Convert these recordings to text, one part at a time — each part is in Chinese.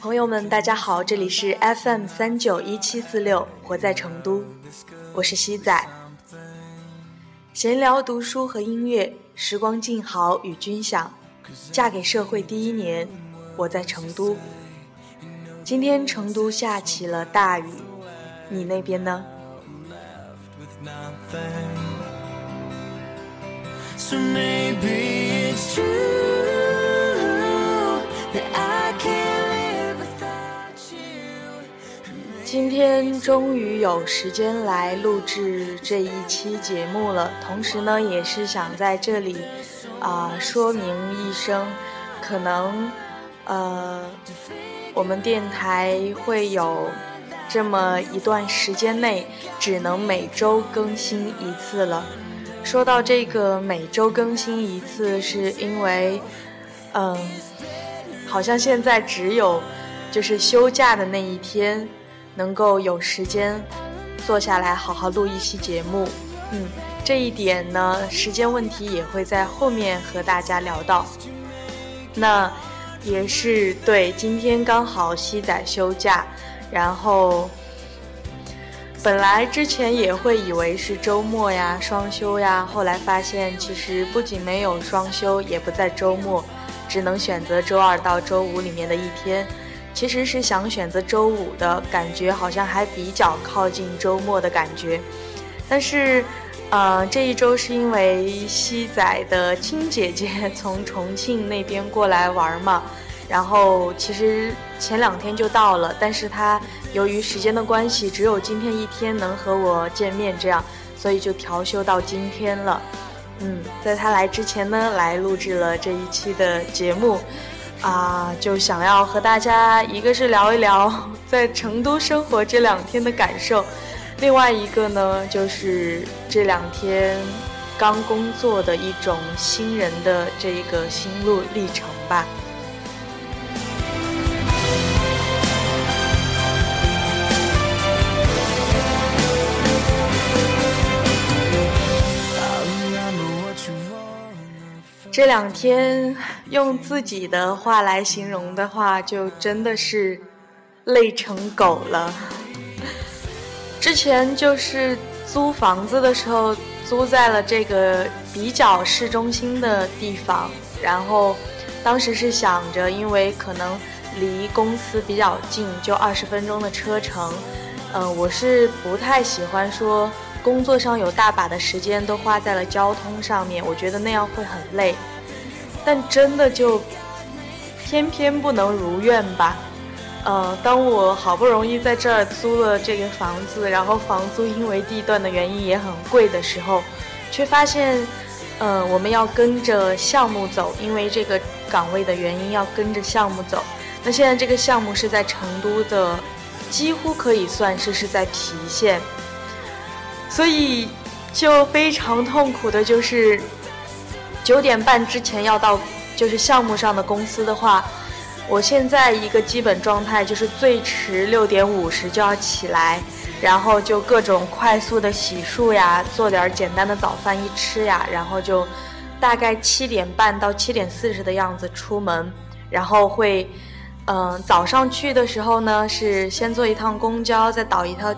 朋友们，大家好，这里是 FM 三九一七四六，活在成都，我是西仔。闲聊、读书和音乐，时光静好与君享。嫁给社会第一年，我在成都。今天成都下起了大雨，你那边呢？So maybe so，今天终于有时间来录制这一期节目了，同时呢，也是想在这里啊说明一声，可能呃我们电台会有这么一段时间内只能每周更新一次了。说到这个每周更新一次，是因为嗯，好像现在只有就是休假的那一天。能够有时间坐下来好好录一期节目，嗯，这一点呢，时间问题也会在后面和大家聊到。那也是对，今天刚好西仔休假，然后本来之前也会以为是周末呀、双休呀，后来发现其实不仅没有双休，也不在周末，只能选择周二到周五里面的一天。其实是想选择周五的感觉，好像还比较靠近周末的感觉。但是，呃，这一周是因为西仔的亲姐姐从重庆那边过来玩嘛，然后其实前两天就到了，但是他由于时间的关系，只有今天一天能和我见面，这样，所以就调休到今天了。嗯，在他来之前呢，来录制了这一期的节目。啊，就想要和大家，一个是聊一聊 在成都生活这两天的感受，另外一个呢，就是这两天刚工作的一种新人的这个心路历程吧。这两天用自己的话来形容的话，就真的是累成狗了。之前就是租房子的时候，租在了这个比较市中心的地方，然后当时是想着，因为可能离公司比较近，就二十分钟的车程。嗯，我是不太喜欢说。工作上有大把的时间都花在了交通上面，我觉得那样会很累。但真的就偏偏不能如愿吧？呃，当我好不容易在这儿租了这个房子，然后房租因为地段的原因也很贵的时候，却发现，呃，我们要跟着项目走，因为这个岗位的原因要跟着项目走。那现在这个项目是在成都的，几乎可以算是是在郫县。所以，就非常痛苦的，就是九点半之前要到，就是项目上的公司的话，我现在一个基本状态就是最迟六点五十就要起来，然后就各种快速的洗漱呀，做点简单的早饭一吃呀，然后就大概七点半到七点四十的样子出门，然后会，嗯，早上去的时候呢，是先坐一趟公交，再倒一趟。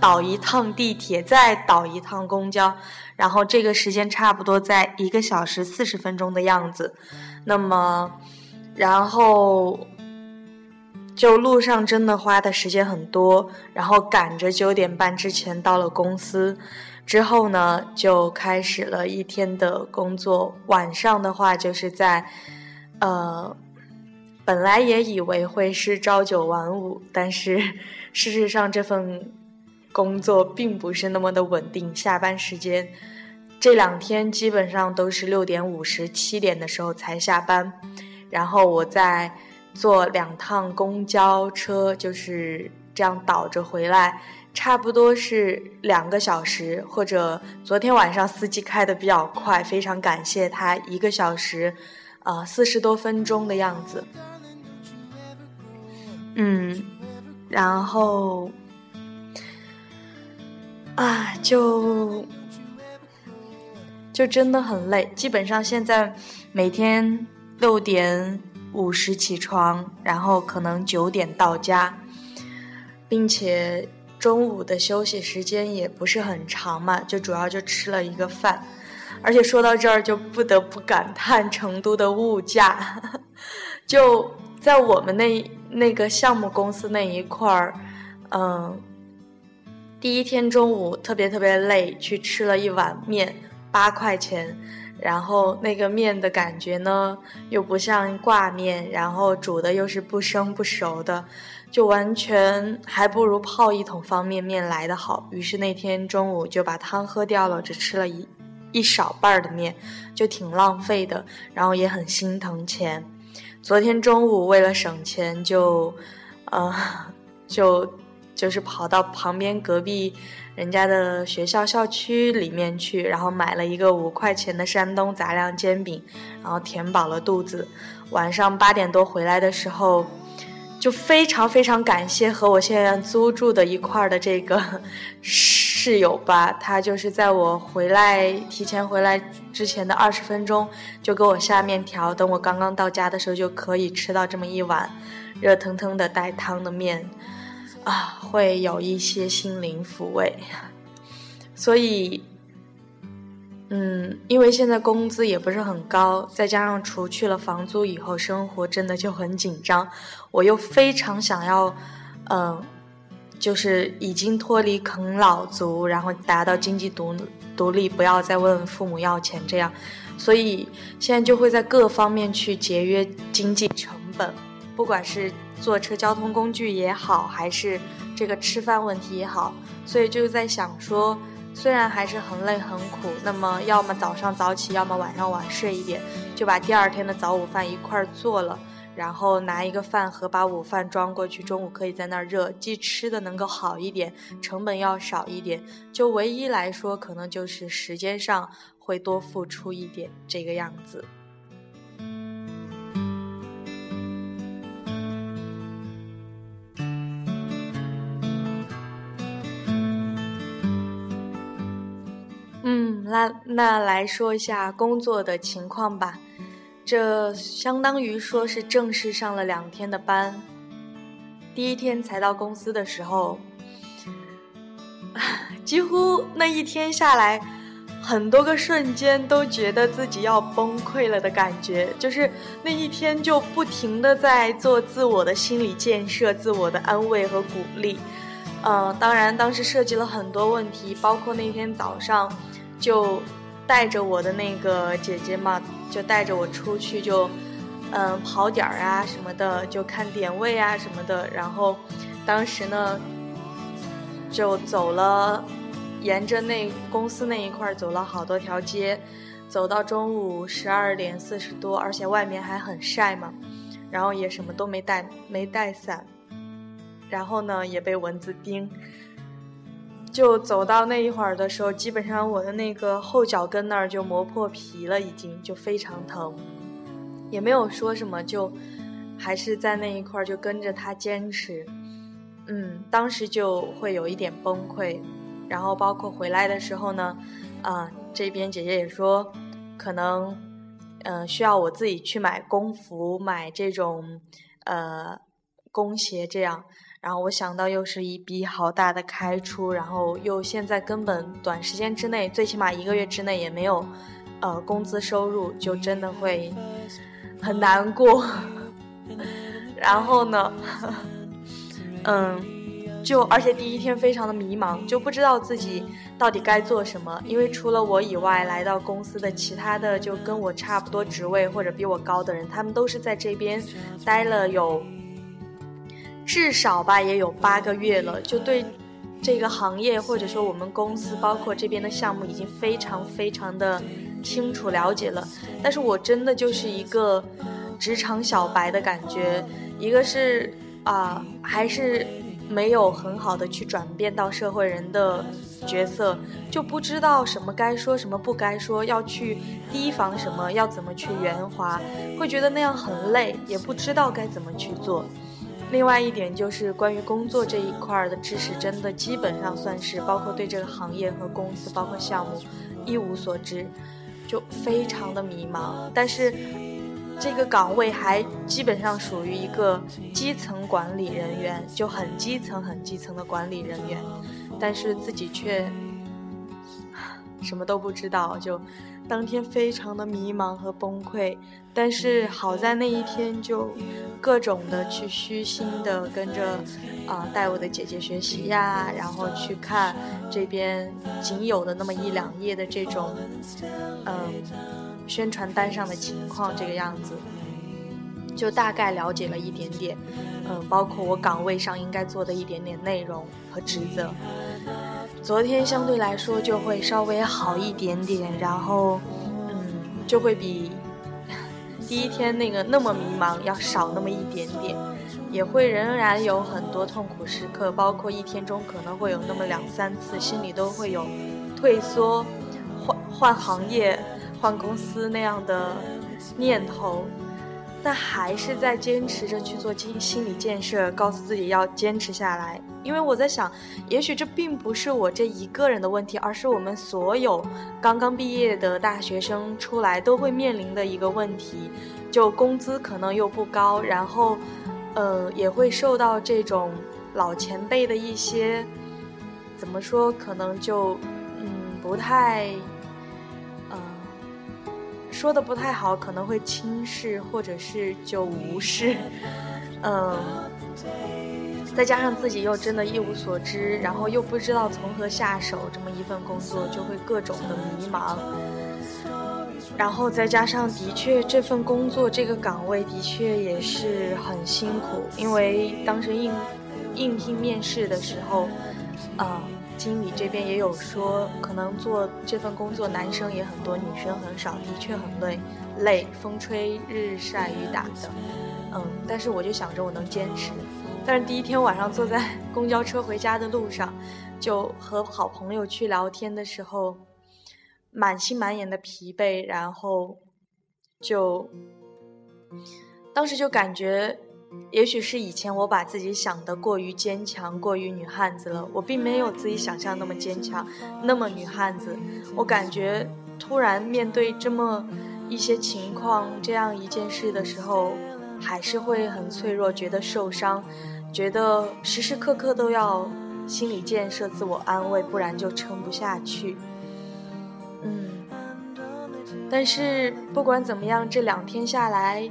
倒一趟地铁，再倒一趟公交，然后这个时间差不多在一个小时四十分钟的样子。那么，然后就路上真的花的时间很多，然后赶着九点半之前到了公司，之后呢就开始了一天的工作。晚上的话就是在，呃，本来也以为会是朝九晚五，但是事实上这份。工作并不是那么的稳定，下班时间这两天基本上都是六点五十、七点的时候才下班，然后我再坐两趟公交车，就是这样倒着回来，差不多是两个小时。或者昨天晚上司机开的比较快，非常感谢他，一个小时，呃，四十多分钟的样子。嗯，然后。啊，就就真的很累。基本上现在每天六点五十起床，然后可能九点到家，并且中午的休息时间也不是很长嘛，就主要就吃了一个饭。而且说到这儿，就不得不感叹成都的物价。就在我们那那个项目公司那一块儿，嗯，第一天中午特别特别累，去吃了一碗面，八块钱。然后那个面的感觉呢，又不像挂面，然后煮的又是不生不熟的，就完全还不如泡一桶方便面来的好。于是那天中午就把汤喝掉了，只吃了一。一少半儿的面就挺浪费的，然后也很心疼钱。昨天中午为了省钱，就，呃，就就是跑到旁边隔壁人家的学校校区里面去，然后买了一个五块钱的山东杂粮煎饼，然后填饱了肚子。晚上八点多回来的时候。就非常非常感谢和我现在租住的一块的这个 室友吧，他就是在我回来提前回来之前的二十分钟就给我下面条，等我刚刚到家的时候就可以吃到这么一碗热腾腾的带汤的面，啊，会有一些心灵抚慰，所以。嗯，因为现在工资也不是很高，再加上除去了房租以后，生活真的就很紧张。我又非常想要，嗯，就是已经脱离啃老族，然后达到经济独独立，不要再问父母要钱这样。所以现在就会在各方面去节约经济成本，不管是坐车交通工具也好，还是这个吃饭问题也好，所以就在想说。虽然还是很累很苦，那么要么早上早起，要么晚上晚睡一点，就把第二天的早午饭一块儿做了，然后拿一个饭盒把午饭装过去，中午可以在那儿热，既吃的能够好一点，成本要少一点，就唯一来说可能就是时间上会多付出一点这个样子。那那来说一下工作的情况吧，这相当于说是正式上了两天的班。第一天才到公司的时候，几乎那一天下来，很多个瞬间都觉得自己要崩溃了的感觉，就是那一天就不停的在做自我的心理建设、自我的安慰和鼓励。嗯，当然当时涉及了很多问题，包括那天早上。就带着我的那个姐姐嘛，就带着我出去，就嗯跑点儿啊什么的，就看点位啊什么的。然后当时呢，就走了，沿着那公司那一块走了好多条街，走到中午十二点四十多，而且外面还很晒嘛，然后也什么都没带，没带伞，然后呢也被蚊子叮。就走到那一会儿的时候，基本上我的那个后脚跟那儿就磨破皮了，已经就非常疼，也没有说什么，就还是在那一块儿就跟着他坚持。嗯，当时就会有一点崩溃，然后包括回来的时候呢，啊，这边姐姐也说，可能嗯需要我自己去买工服，买这种呃工鞋这样。然后我想到又是一笔好大的开出，然后又现在根本短时间之内，最起码一个月之内也没有，呃，工资收入，就真的会很难过。然后呢，嗯，就而且第一天非常的迷茫，就不知道自己到底该做什么，因为除了我以外，来到公司的其他的就跟我差不多职位或者比我高的人，他们都是在这边待了有。至少吧，也有八个月了，就对这个行业或者说我们公司，包括这边的项目，已经非常非常的清楚了解了。但是我真的就是一个职场小白的感觉，一个是啊，还是没有很好的去转变到社会人的角色，就不知道什么该说什么不该说，要去提防什么，要怎么去圆滑，会觉得那样很累，也不知道该怎么去做。另外一点就是关于工作这一块的知识，真的基本上算是包括对这个行业和公司，包括项目一无所知。就非常的迷茫。但是这个岗位还基本上属于一个基层管理人员，就很基层、很基层的管理人员，但是自己却 什么都不知道，就。当天非常的迷茫和崩溃，但是好在那一天就各种的去虚心的跟着啊带我的姐姐学习呀，然后去看这边仅有的那么一两页的这种嗯宣传单上的情况这个样子，就大概了解了一点点，嗯，包括我岗位上应该做的一点点内容和职责。昨天相对来说就会稍微好一点点，然后，嗯，就会比第一天那个那么迷茫要少那么一点点，也会仍然有很多痛苦时刻，包括一天中可能会有那么两三次，心里都会有退缩、换换行业、换公司那样的念头。但还是在坚持着去做心心理建设，告诉自己要坚持下来。因为我在想，也许这并不是我这一个人的问题，而是我们所有刚刚毕业的大学生出来都会面临的一个问题，就工资可能又不高，然后，呃，也会受到这种老前辈的一些，怎么说，可能就，嗯，不太。说的不太好，可能会轻视或者是就无视，嗯，再加上自己又真的一无所知，然后又不知道从何下手，这么一份工作就会各种的迷茫，然后再加上的确这份工作这个岗位的确也是很辛苦，因为当时应应聘面试的时候，啊。经理这边也有说，可能做这份工作，男生也很多，女生很少，的确很累，累，风吹日晒雨打的，嗯，但是我就想着我能坚持。但是第一天晚上坐在公交车回家的路上，就和好朋友去聊天的时候，满心满眼的疲惫，然后就当时就感觉。也许是以前我把自己想的过于坚强，过于女汉子了。我并没有自己想象那么坚强，那么女汉子。我感觉突然面对这么一些情况，这样一件事的时候，还是会很脆弱，觉得受伤，觉得时时刻刻都要心理建设、自我安慰，不然就撑不下去。嗯，但是不管怎么样，这两天下来。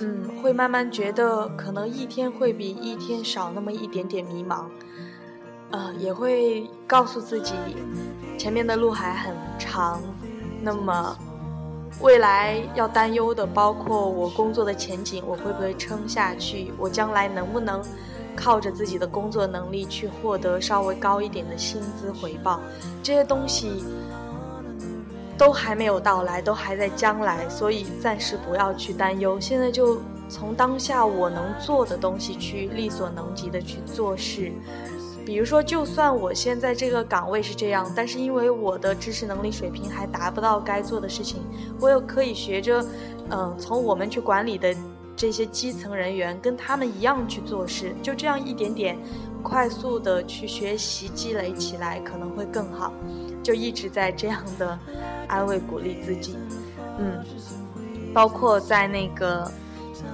嗯，会慢慢觉得可能一天会比一天少那么一点点迷茫，呃，也会告诉自己，前面的路还很长，那么未来要担忧的包括我工作的前景，我会不会撑下去？我将来能不能靠着自己的工作能力去获得稍微高一点的薪资回报？这些东西。都还没有到来，都还在将来，所以暂时不要去担忧。现在就从当下我能做的东西去力所能及的去做事。比如说，就算我现在这个岗位是这样，但是因为我的知识能力水平还达不到该做的事情，我又可以学着，嗯，从我们去管理的这些基层人员跟他们一样去做事，就这样一点点快速的去学习积累起来，可能会更好。就一直在这样的安慰鼓励自己，嗯，包括在那个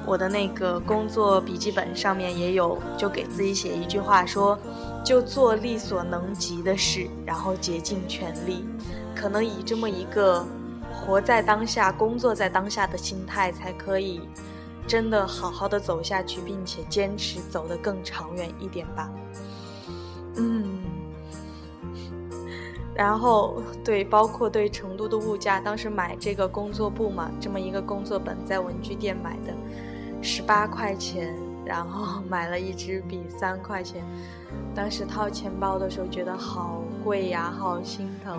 我的那个工作笔记本上面也有，就给自己写一句话说，就做力所能及的事，然后竭尽全力，可能以这么一个活在当下、工作在当下的心态，才可以真的好好的走下去，并且坚持走得更长远一点吧，然后，对，包括对成都的物价，当时买这个工作簿嘛，这么一个工作本，在文具店买的，十八块钱，然后 买了一支笔三块钱，当时掏钱包的时候觉得好贵呀，好心疼。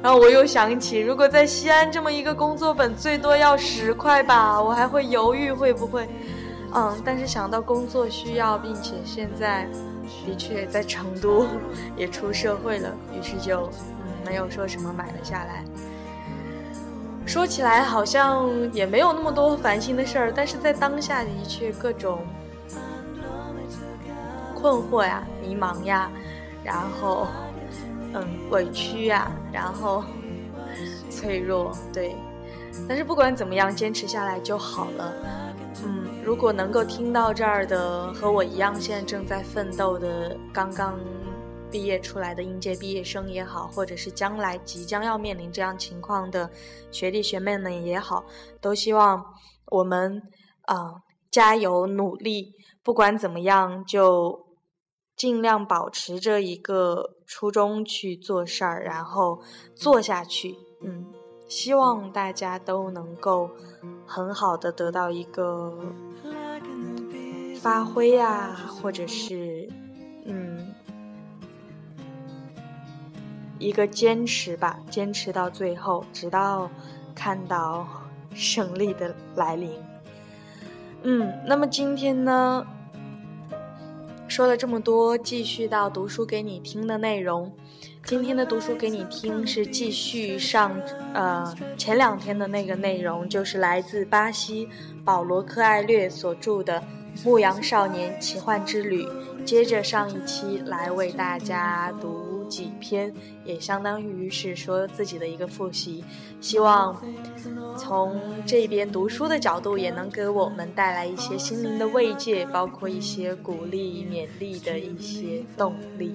然后我又想起，如果在西安这么一个工作本，最多要十块吧，我还会犹豫会不会，嗯，但是想到工作需要，并且现在。的确，在成都也出社会了，于是就嗯没有说什么买了下来。说起来好像也没有那么多烦心的事儿，但是在当下的确各种困惑呀、迷茫呀，然后嗯委屈呀，然后脆弱，对。但是不管怎么样，坚持下来就好了。嗯，如果能够听到这儿的和我一样现在正在奋斗的刚刚毕业出来的应届毕业生也好，或者是将来即将要面临这样情况的学弟学妹们也好，都希望我们啊加油努力。不管怎么样，就尽量保持着一个初衷去做事儿，然后做下去。嗯。希望大家都能够很好的得到一个发挥啊，或者是嗯一个坚持吧，坚持到最后，直到看到 胜利的来临。嗯，那么今天呢，说了这么多，继续到读书给你听的内容。今天的读书给你听是继续上，呃，前两天的那个内容，就是来自巴西保罗·科艾略所著的《牧羊少年奇幻之旅》。接着上一期来为大家读几篇，也相当于是说自己的一个复习。希望从这边读书的角度，也能给我们带来一些心灵的慰藉，包括一些鼓励、勉励的一些动力。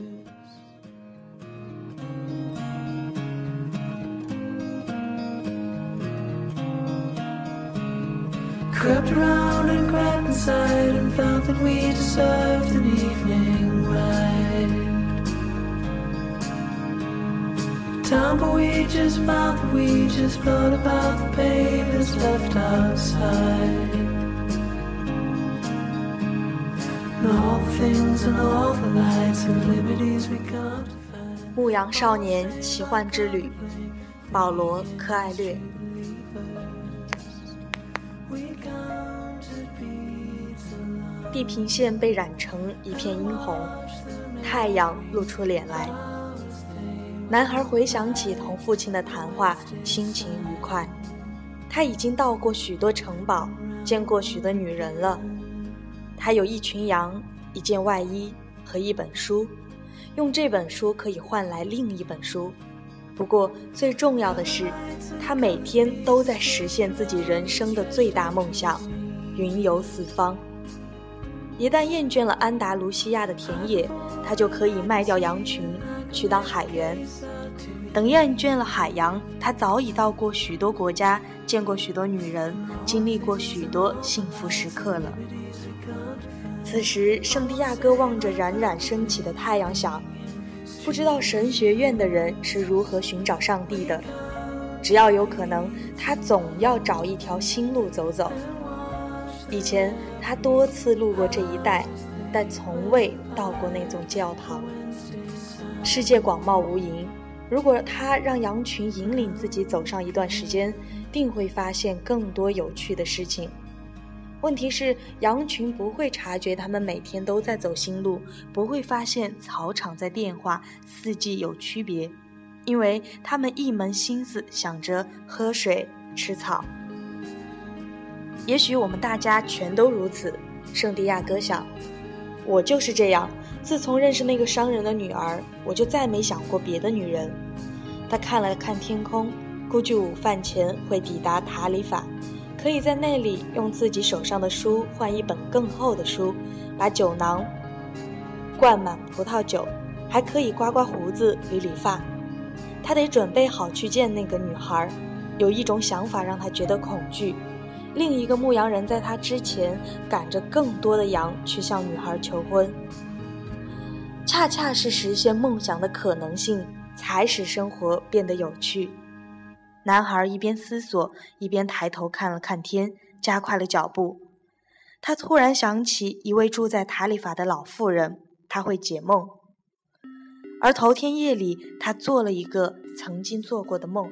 crept around and crept inside and found that we deserved an evening ride. Time we just found that we just thought about the pavements left outside. And all the things and all the lights and liberties we can't find. 牧羊少年奇幻之旅，保罗·科艾略。 地平线被染成一片殷红，太阳露出脸来。男孩回想起同父亲的谈话，心情愉快。他已经到过许多城堡，见过许多女人了。他有一群羊，一件外衣和一本书，用这本书可以换来另一本书。不过最重要的是，他每天都在实现自己人生的最大梦想——云游四方。一旦厌倦了安达卢西亚的田野，他就可以卖掉羊群，去当海员。等厌倦了海洋，他早已到过许多国家，见过许多女人，经历过许多幸福时刻了。此时，圣地亚哥望着冉冉升起的太阳，想：不知道神学院的人是如何寻找上帝的。只要有可能，他总要找一条新路走走。以前他多次路过这一带，但从未到过那座教堂。世界广袤无垠，如果他让羊群引领自己走上一段时间，定会发现更多有趣的事情。问题是，羊群不会察觉他们每天都在走新路，不会发现草场在变化，四季有区别，因为他们一门心思想着喝水、吃草。也许我们大家全都如此，圣地亚哥想，我就是这样。自从认识那个商人的女儿，我就再没想过别的女人。他看了看天空，估计午饭前会抵达塔里法，可以在那里用自己手上的书换一本更厚的书，把酒囊灌满葡萄酒，还可以刮刮胡子、理理发。他得准备好去见那个女孩。有一种想法让他觉得恐惧。另一个牧羊人在他之前赶着更多的羊去向女孩求婚，恰恰是实现梦想的可能性，才使生活变得有趣。男孩一边思索，一边抬头看了看天，加快了脚步。他突然想起一位住在塔里法的老妇人，他会解梦。而头天夜里，他做了一个曾经做过的梦。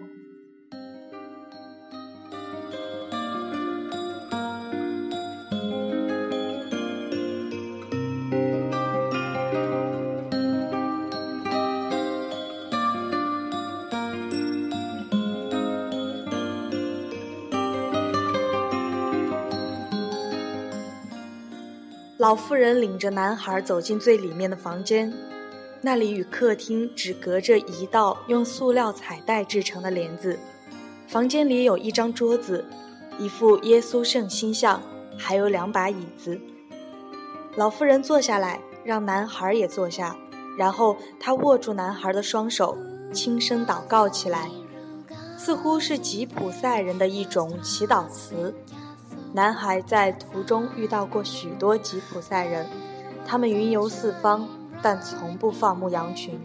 老妇人领着男孩走进最里面的房间，那里与客厅只隔着一道用塑料彩带制成的帘子。房间里有一张桌子，一副耶稣圣心像，还有两把椅子。老妇人坐下来，让男孩也坐下，然后她握住男孩的双手，轻声祷告起来，似乎是吉普赛人的一种祈祷词。男孩在途中遇到过许多吉普赛人，他们云游四方，但从不放牧羊群。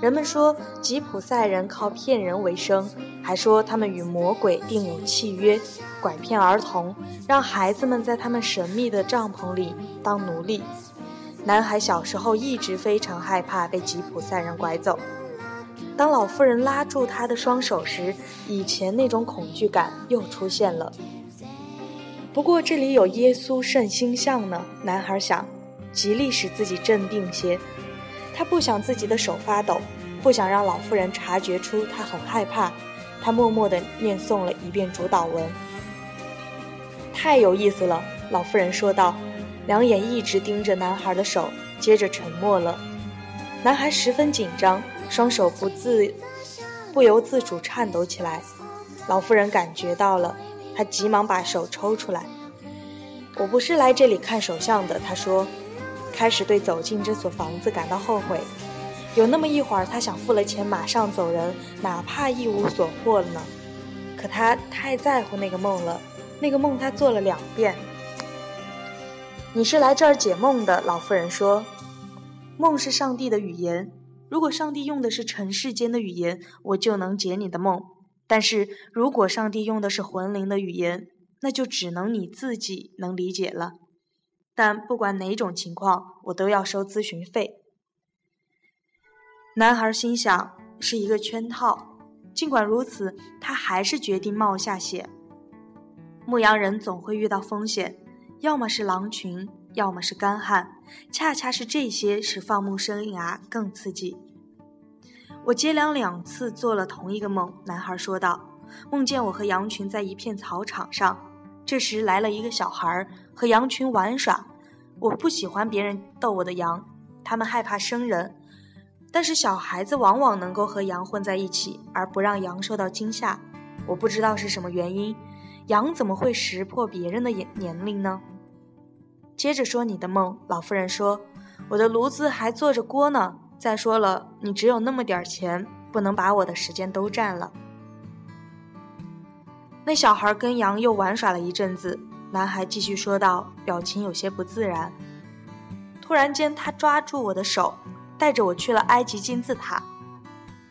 人们说吉普赛人靠骗人为生，还说他们与魔鬼订有契约，拐骗儿童，让孩子们在他们神秘的帐篷里当奴隶。男孩小时候一直非常害怕被吉普赛人拐走。当老妇人拉住他的双手时，以前那种恐惧感又出现了。不过这里有耶稣圣心像呢，男孩想，极力使自己镇定些。他不想自己的手发抖，不想让老妇人察觉出他很害怕。他默默地念诵了一遍主祷文。太有意思了，老妇人说道，两眼一直盯着男孩的手，接着沉默了。男孩十分紧张，双手不自不由自主颤抖起来。老妇人感觉到了，他急忙把手抽出来。我不是来这里看手相的，他说。开始对走进这所房子感到后悔，有那么一会儿，他想付了钱马上走人，哪怕一无所获了呢。可他太在乎那个梦了，那个梦他做了两遍。你是来这儿解梦的，老妇人说。梦是上帝的语言，如果上帝用的是尘世间的语言，我就能解你的梦；但是如果上帝用的是魂灵的语言，那就只能你自己能理解了。但不管哪种情况，我都要收咨询费。男孩心想是一个圈套，尽管如此，他还是决定冒下险。牧羊人总会遇到风险，要么是狼群，要么是干旱，恰恰是这些使放牧生涯更刺激。我接连两次做了同一个梦，男孩说道：“梦见我和羊群在一片草场上。”这时来了一个小孩和羊群玩耍。我不喜欢别人逗我的羊，他们害怕生人。但是小孩子往往能够和羊混在一起，而不让羊受到惊吓。我不知道是什么原因，羊怎么会识破别人的年年龄呢？接着说你的梦，老妇人说，我的炉子还做着锅呢。再说了，你只有那么点钱，不能把我的时间都占了。那小孩跟羊又玩耍了一阵子，男孩继续说道，表情有些不自然。突然间，他抓住我的手，带着我去了埃及金字塔。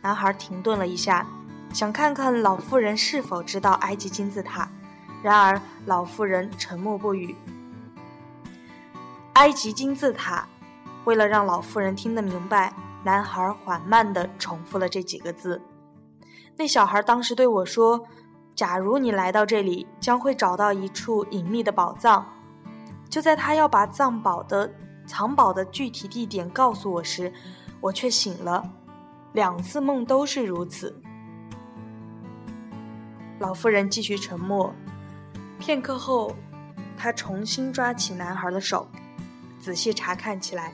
男孩停顿了一下，想看看老妇人是否知道埃及金字塔。然而，老妇人沉默不语。埃及金字塔，为了让老妇人听得明白，男孩缓慢地重复了这几个字。那小孩当时对我说。假如你来到这里，将会找到一处隐秘的宝藏。就在他要把藏宝的藏宝的具体地点告诉我时，我却醒了。两次梦都是如此。老妇人继续沉默，片刻后，她重新抓起男孩的手，仔细查看起来。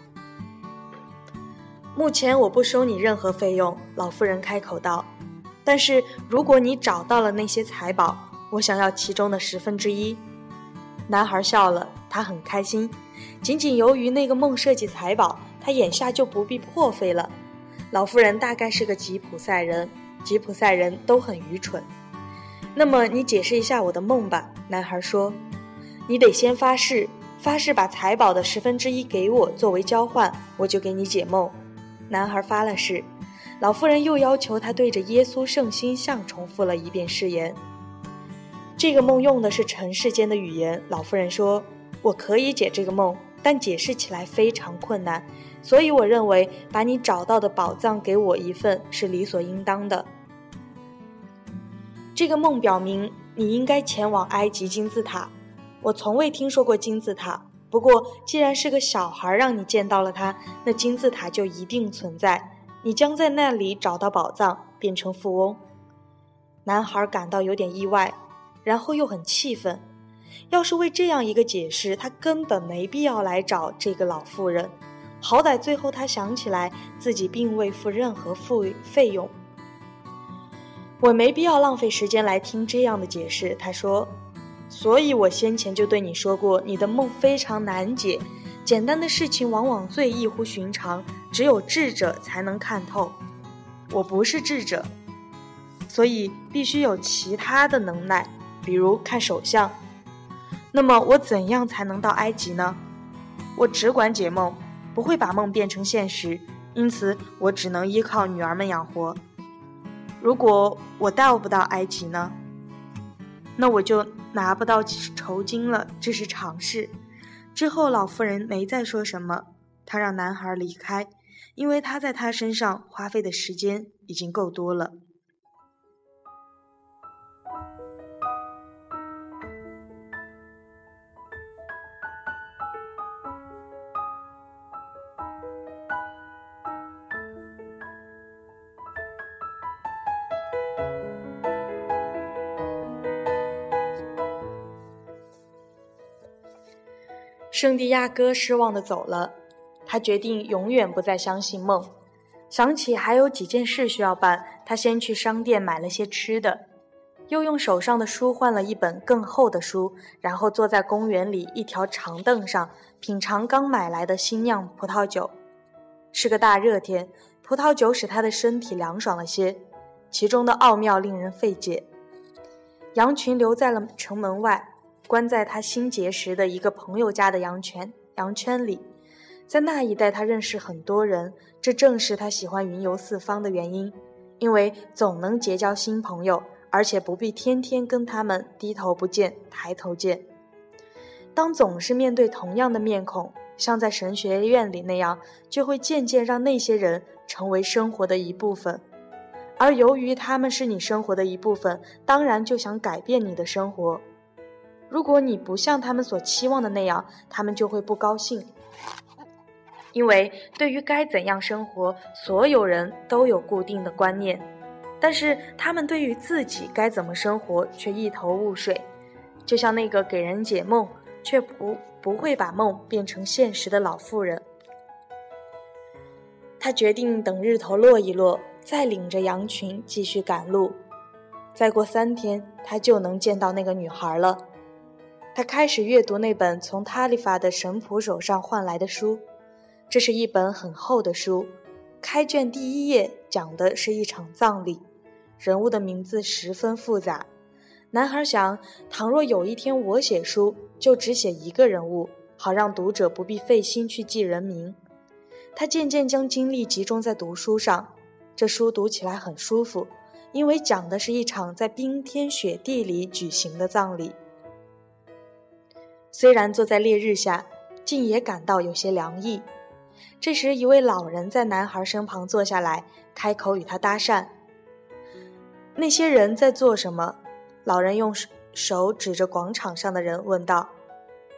目前我不收你任何费用，老妇人开口道。但是如果你找到了那些财宝，我想要其中的十分之一。男孩笑了，他很开心。仅仅由于那个梦设计财宝，他眼下就不必破费了。老妇人大概是个吉普赛人，吉普赛人都很愚蠢。那么你解释一下我的梦吧，男孩说。你得先发誓，发誓把财宝的十分之一给我作为交换，我就给你解梦。男孩发了誓。老妇人又要求他对着耶稣圣心像重复了一遍誓言。这个梦用的是尘世间的语言。老妇人说：“我可以解这个梦，但解释起来非常困难，所以我认为把你找到的宝藏给我一份是理所应当的。”这个梦表明你应该前往埃及金字塔。我从未听说过金字塔，不过既然是个小孩让你见到了他，那金字塔就一定存在。你将在那里找到宝藏，变成富翁。男孩感到有点意外，然后又很气愤。要是为这样一个解释，他根本没必要来找这个老妇人。好歹最后他想起来，自己并未付任何付费用。我没必要浪费时间来听这样的解释。他说：“所以我先前就对你说过，你的梦非常难解，简单的事情往往最异乎寻常，只有智者才能看透。我不是智者，所以必须有其他的能耐，比如看手相。那么我怎样才能到埃及呢？我只管解梦，不会把梦变成现实，因此我只能依靠女儿们养活。”如果我到不到埃及呢？那我就拿不到酬金了，这是常事。之后老妇人没再说什么，她让男孩离开，因为他在他身上花费的时间已经够多了。圣地亚哥失望的走了，他决定永远不再相信梦。想起还有几件事需要办，他先去商店买了些吃的，又用手上的书换了一本更厚的书，然后坐在公园里一条长凳上品尝刚买来的新酿葡萄酒。是个大热天，葡萄酒使他的身体凉爽了些，其中的奥妙令人费解。羊群留在了城门外。关在他新结识的一个朋友家的羊圈羊圈里，在那一带，他认识很多人，这正是他喜欢云游四方的原因，因为总能结交新朋友，而且不必天天跟他们低头不见抬头见。当总是面对同样的面孔，像在神学院里那样，就会渐渐让那些人成为生活的一部分，而由于他们是你生活的一部分，当然就想改变你的生活。如果你不像他们所期望的那样，他们就会不高兴。因为对于该怎样生活，所有人都有固定的观念，但是他们对于自己该怎么生活却一头雾水。就像那个给人解梦却不不会把梦变成现实的老妇人。他决定等日头落一落，再领着羊群继续赶路。再过三天，他就能见到那个女孩了。他开始阅读那本从塔利法的神仆手上换来的书，这是一本很厚的书。开卷第一页讲的是一场葬礼，人物的名字十分复杂。男孩想，倘若有一天我写书，就只写一个人物，好让读者不必费心去记人名。他渐渐将精力集中在读书上，这书读起来很舒服，因为讲的是一场在冰天雪地里举行的葬礼。虽然坐在烈日下，竟也感到有些凉意。这时，一位老人在男孩身旁坐下来，开口与他搭讪。那些人在做什么？老人用手指着广场上的人问道。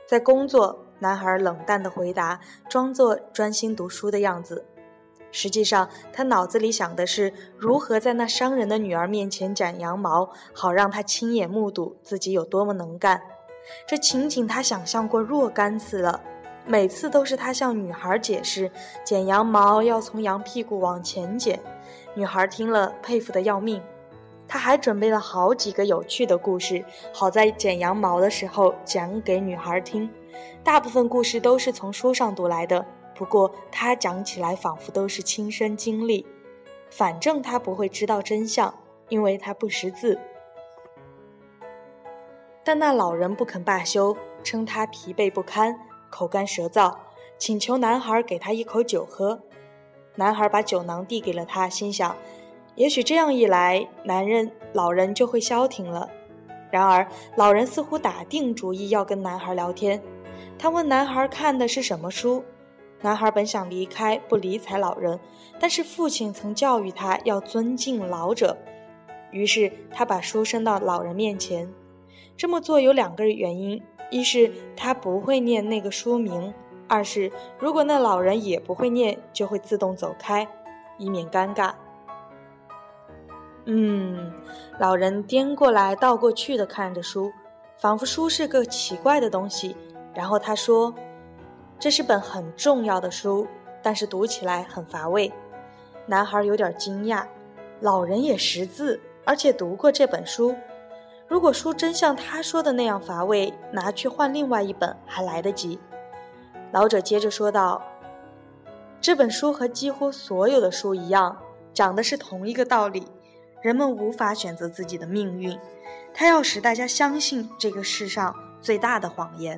在工作。男孩冷淡地回答，装作专心读书的样子。实际上，他脑子里想的是如何在那商人的女儿面前剪羊毛，好让他亲眼目睹自己有多么能干。这情景他想象过若干次了，每次都是他向女孩解释剪羊毛要从羊屁股往前剪，女孩听了佩服得要命。他还准备了好几个有趣的故事，好在剪羊毛的时候讲给女孩听。大部分故事都是从书上读来的，不过他讲起来仿佛都是亲身经历。反正他不会知道真相，因为他不识字。但那老人不肯罢休，称他疲惫不堪，口干舌燥，请求男孩给他一口酒喝。男孩把酒囊递给了他，心想，也许这样一来，男人老人就会消停了。然而，老人似乎打定主意要跟男孩聊天。他问男孩看的是什么书。男孩本想离开，不理睬老人，但是父亲曾教育他要尊敬老者，于是他把书伸到老人面前。这么做有两个原因：一是他不会念那个书名；二是如果那老人也不会念，就会自动走开，以免尴尬。嗯，老人颠过来倒过去的看着书，仿佛书是个奇怪的东西。然后他说：“这是本很重要的书，但是读起来很乏味。”男孩有点惊讶：“老人也识字？而且读过这本书。如果书真像他说的那样乏味，拿去换另外一本还来得及。老者接着说道：“这本书和几乎所有的书一样，讲的是同一个道理。人们无法选择自己的命运，他要使大家相信这个世上最大的谎言。”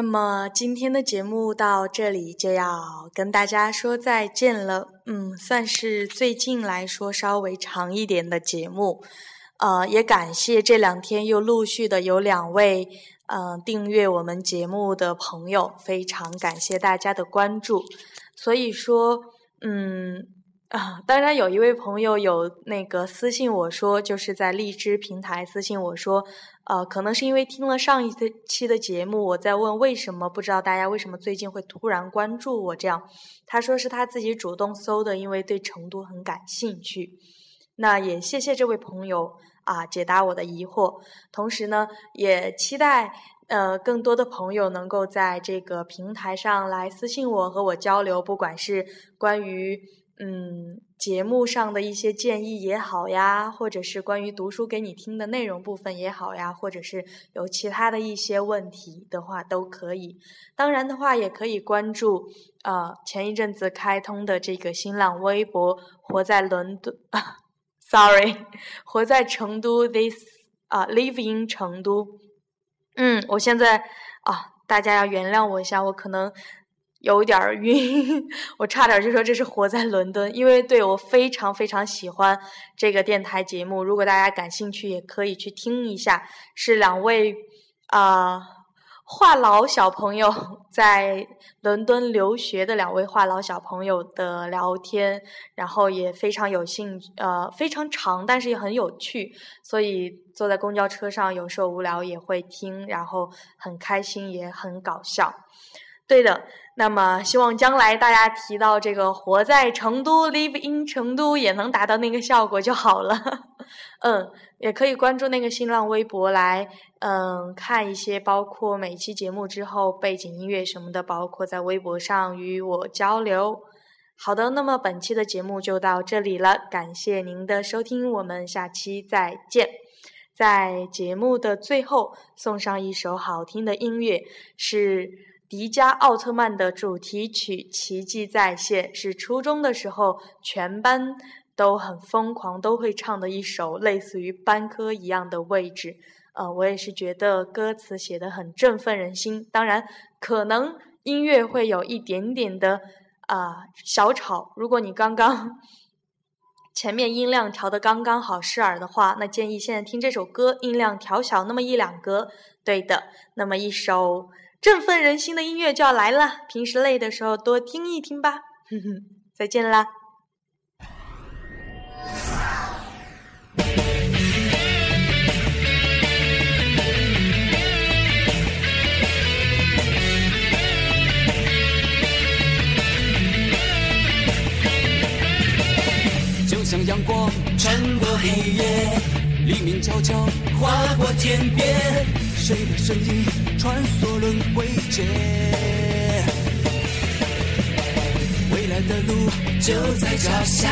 那么今天的节目到这里就要跟大家说再见了。嗯，算是最近来说稍微长一点的节目。呃，也感谢这两天又陆续的有两位嗯订阅我们节目的朋友，非常感谢大家的关注。所以说，嗯啊，当然有一位朋友有那个私信我说，就是在荔枝平台私信我说。呃，可能是因为听了上一期的节目，我在问为什么，不知道大家为什么最近会突然关注我这样。他说是他自己主动搜的，因为对成都很感兴趣。那也谢谢这位朋友啊，解答我的疑惑。同时呢，也期待呃更多的朋友能够在这个平台上来私信我和我交流，不管是关于。嗯，节目上的一些建议也好呀，或者是关于读书给你听的内容部分也好呀，或者是有其他的一些问题的话都可以。当然的话，也可以关注呃前一阵子开通的这个新浪微博“活在伦敦 ”，sorry，活在成都 this 啊，live in 成都。嗯，我现在啊，大家要原谅我一下，我可能。有点儿晕，我差点就说这是活在伦敦，因为对我非常非常喜欢这个电台节目。如果大家感兴趣，也可以去听一下，是两位啊话痨小朋友在伦敦留学的两位话痨小朋友的聊天，然后也非常有兴趣，呃，非常长，但是也很有趣，所以坐在公交车上有时候无聊也会听，然后很开心，也很搞笑。对的。那么，希望将来大家提到这个“活在成都 ”（live in 成都）也能达到那个效果就好了。嗯，也可以关注那个新浪微博来，嗯，看一些包括每期节目之后背景音乐什么的，包括在微博上与我交流。好的，那么本期的节目就到这里了，感谢您的收听，我们下期再见。在节目的最后，送上一首好听的音乐，是。迪迦奥特曼的主题曲《奇迹再现》是初中的时候全班都很疯狂都会唱的一首类似于班歌一样的位置。呃，我也是觉得歌词写的很振奋人心。当然，可能音乐会有一点点的啊小吵。如果你刚刚前面音量调的刚刚好适耳的话，那建议现在听这首歌音量调小那么一两格。对的，那么一首。振奋人心的音乐就要来了，平时累的时候多听一听吧。哼哼，再见啦！就像阳光穿过黑夜，黎明悄悄划过天边。谁的身影穿梭轮回间？未来的路就在脚下，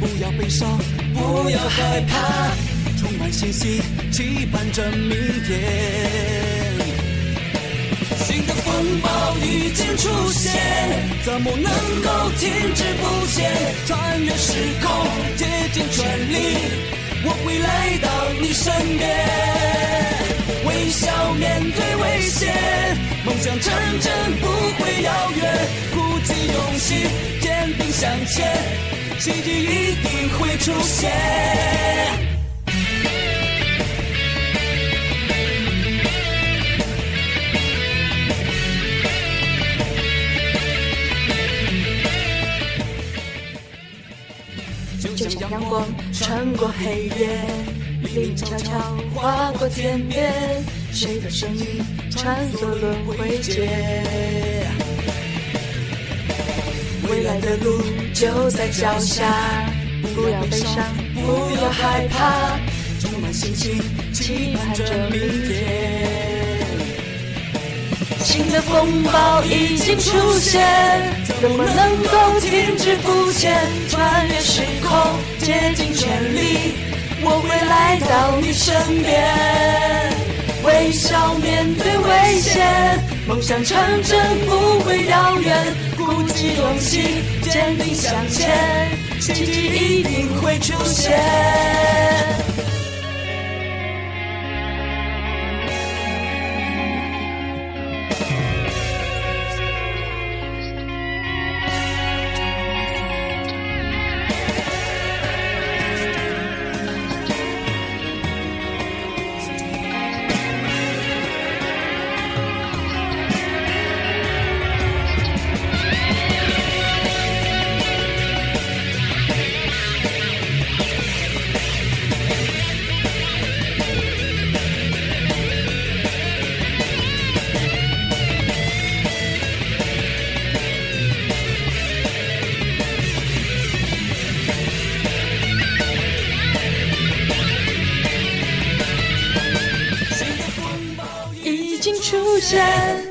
不要悲伤，不要害怕，充满信心，期盼着明天。新的风暴已经出现，怎么能够停滞不前？穿越时空，竭尽全力，我会来到你身边。微笑面对危险，梦想成真不会遥远。鼓起勇气，坚定向前，奇迹一定会出现。就像阳光穿过黑夜。黎明悄悄划过天边，谁的声音穿梭轮回间？未来的路就在脚下，不要悲伤，不要害怕，充满信心，期盼着明天。新的风暴已经出现，怎么能够停滞不前？穿越时空，竭尽全力，我会来到你身边。微笑面对危险，梦想成真不会遥远。鼓起勇气，坚定向前，奇迹一定会出现。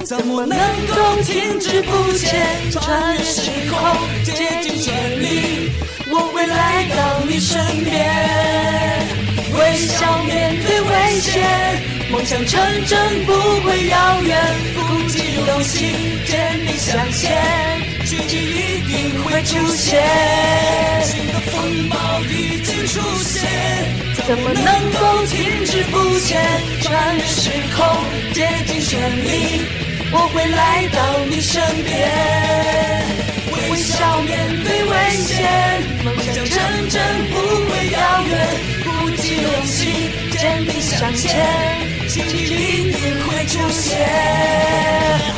怎么能够停滞不前？穿越时空，竭尽全力，我会来到你身边。微笑面对危险，梦想成真不会遥远。鼓起勇气，坚定向前，奇迹一定会出现。新的风暴已经出现。怎么能够停滞不前？穿越时空，竭尽全力，我会来到你身边。微笑面对危险，梦想成真不会遥远。鼓起勇气，坚定向前，奇迹一定会出现。